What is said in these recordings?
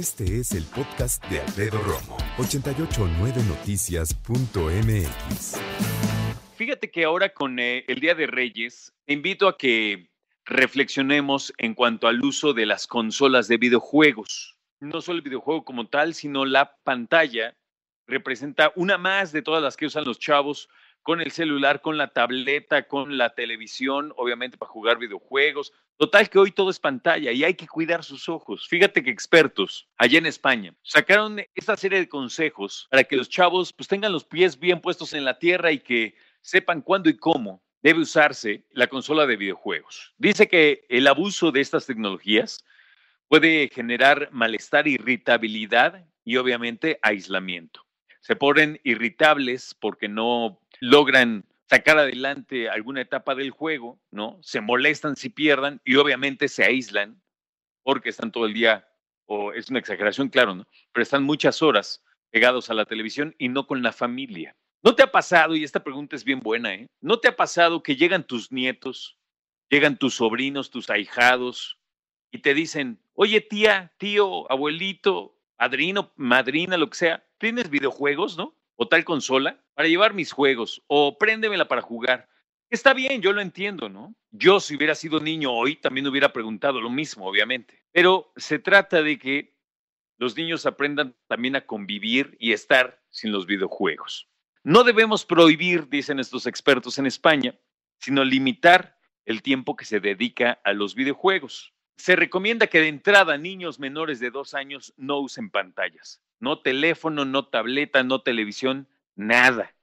Este es el podcast de Alfredo Romo. 889noticias.mx. Fíjate que ahora con eh, el Día de Reyes, te invito a que reflexionemos en cuanto al uso de las consolas de videojuegos. No solo el videojuego como tal, sino la pantalla representa una más de todas las que usan los chavos con el celular, con la tableta, con la televisión, obviamente para jugar videojuegos. Total que hoy todo es pantalla y hay que cuidar sus ojos. Fíjate que expertos allá en España sacaron esta serie de consejos para que los chavos pues tengan los pies bien puestos en la tierra y que sepan cuándo y cómo debe usarse la consola de videojuegos. Dice que el abuso de estas tecnologías puede generar malestar, irritabilidad y obviamente aislamiento. Se ponen irritables porque no logran sacar adelante alguna etapa del juego, ¿no? Se molestan si pierdan y obviamente se aíslan porque están todo el día, o es una exageración, claro, ¿no? Pero están muchas horas pegados a la televisión y no con la familia. ¿No te ha pasado, y esta pregunta es bien buena, ¿eh? ¿No te ha pasado que llegan tus nietos, llegan tus sobrinos, tus ahijados, y te dicen, oye tía, tío, abuelito, padrino, madrina, lo que sea, ¿tienes videojuegos, no? O tal consola para llevar mis juegos, o préndemela para jugar. Está bien, yo lo entiendo, ¿no? Yo si hubiera sido niño hoy también hubiera preguntado lo mismo, obviamente. Pero se trata de que los niños aprendan también a convivir y estar sin los videojuegos. No debemos prohibir, dicen estos expertos en España, sino limitar el tiempo que se dedica a los videojuegos. Se recomienda que de entrada niños menores de dos años no usen pantallas, no teléfono, no tableta, no televisión, nada.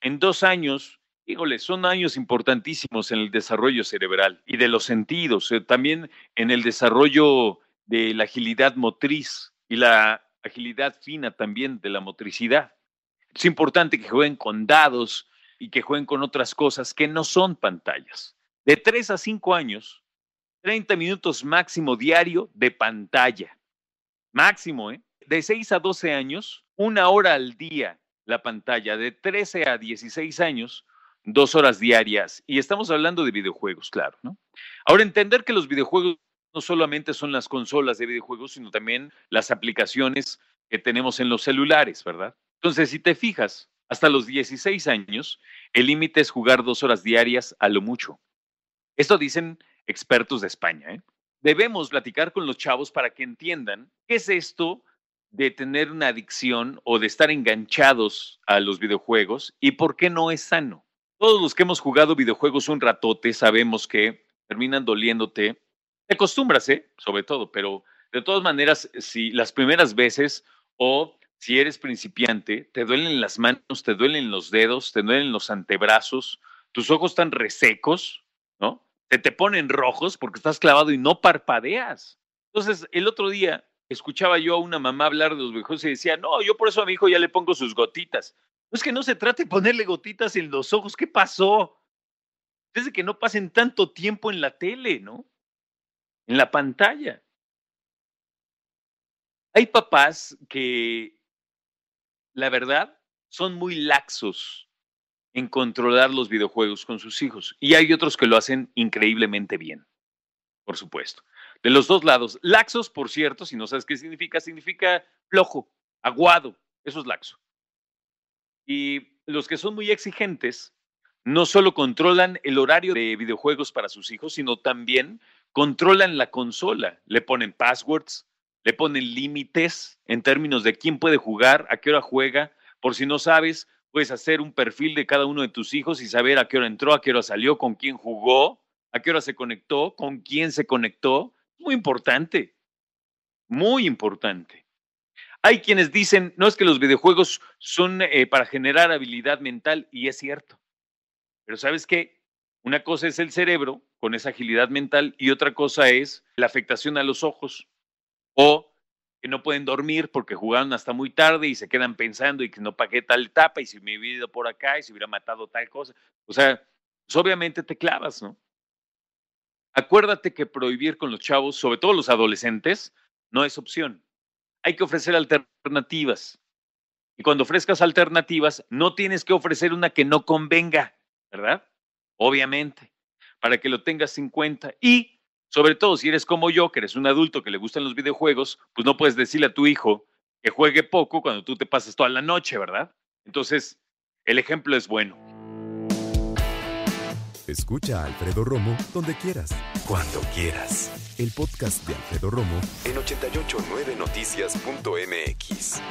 En dos años, híjole, son años importantísimos en el desarrollo cerebral y de los sentidos, eh, también en el desarrollo de la agilidad motriz y la agilidad fina también de la motricidad. Es importante que jueguen con dados y que jueguen con otras cosas que no son pantallas. De 3 a 5 años, 30 minutos máximo diario de pantalla. Máximo, ¿eh? De 6 a 12 años, una hora al día la pantalla. De 13 a 16 años, dos horas diarias. Y estamos hablando de videojuegos, claro, ¿no? Ahora, entender que los videojuegos no solamente son las consolas de videojuegos, sino también las aplicaciones que tenemos en los celulares, ¿verdad? Entonces, si te fijas, hasta los 16 años, el límite es jugar dos horas diarias a lo mucho. Esto dicen expertos de España. ¿eh? Debemos platicar con los chavos para que entiendan qué es esto de tener una adicción o de estar enganchados a los videojuegos y por qué no es sano. Todos los que hemos jugado videojuegos un ratote sabemos que terminan doliéndote. Te acostumbras, ¿eh? Sobre todo, pero de todas maneras, si las primeras veces o si eres principiante, te duelen las manos, te duelen los dedos, te duelen los antebrazos, tus ojos están resecos, ¿no? Se te ponen rojos porque estás clavado y no parpadeas. Entonces, el otro día escuchaba yo a una mamá hablar de los viejos y decía, no, yo por eso a mi hijo ya le pongo sus gotitas. No es que no se trate de ponerle gotitas en los ojos, ¿qué pasó? Desde que no pasen tanto tiempo en la tele, ¿no? En la pantalla. Hay papás que la verdad, son muy laxos en controlar los videojuegos con sus hijos. Y hay otros que lo hacen increíblemente bien, por supuesto. De los dos lados. Laxos, por cierto, si no sabes qué significa, significa flojo, aguado. Eso es laxo. Y los que son muy exigentes no solo controlan el horario de videojuegos para sus hijos, sino también controlan la consola. Le ponen passwords, le ponen límites en términos de quién puede jugar, a qué hora juega. Por si no sabes, puedes hacer un perfil de cada uno de tus hijos y saber a qué hora entró, a qué hora salió, con quién jugó, a qué hora se conectó, con quién se conectó. Muy importante, muy importante. Hay quienes dicen, no es que los videojuegos son eh, para generar habilidad mental, y es cierto. Pero sabes qué? Una cosa es el cerebro con esa agilidad mental y otra cosa es la afectación a los ojos o que no pueden dormir porque jugaron hasta muy tarde y se quedan pensando y que no pagué tal etapa y si me hubiera ido por acá y si hubiera matado tal cosa. O sea, pues obviamente te clavas, ¿no? Acuérdate que prohibir con los chavos, sobre todo los adolescentes, no es opción. Hay que ofrecer alternativas. Y cuando ofrezcas alternativas, no tienes que ofrecer una que no convenga, ¿verdad? Obviamente, para que lo tengas en cuenta. Y, sobre todo, si eres como yo, que eres un adulto que le gustan los videojuegos, pues no puedes decirle a tu hijo que juegue poco cuando tú te pasas toda la noche, ¿verdad? Entonces, el ejemplo es bueno. Escucha a Alfredo Romo donde quieras. Cuando quieras. El podcast de Alfredo Romo en 889noticias.mx.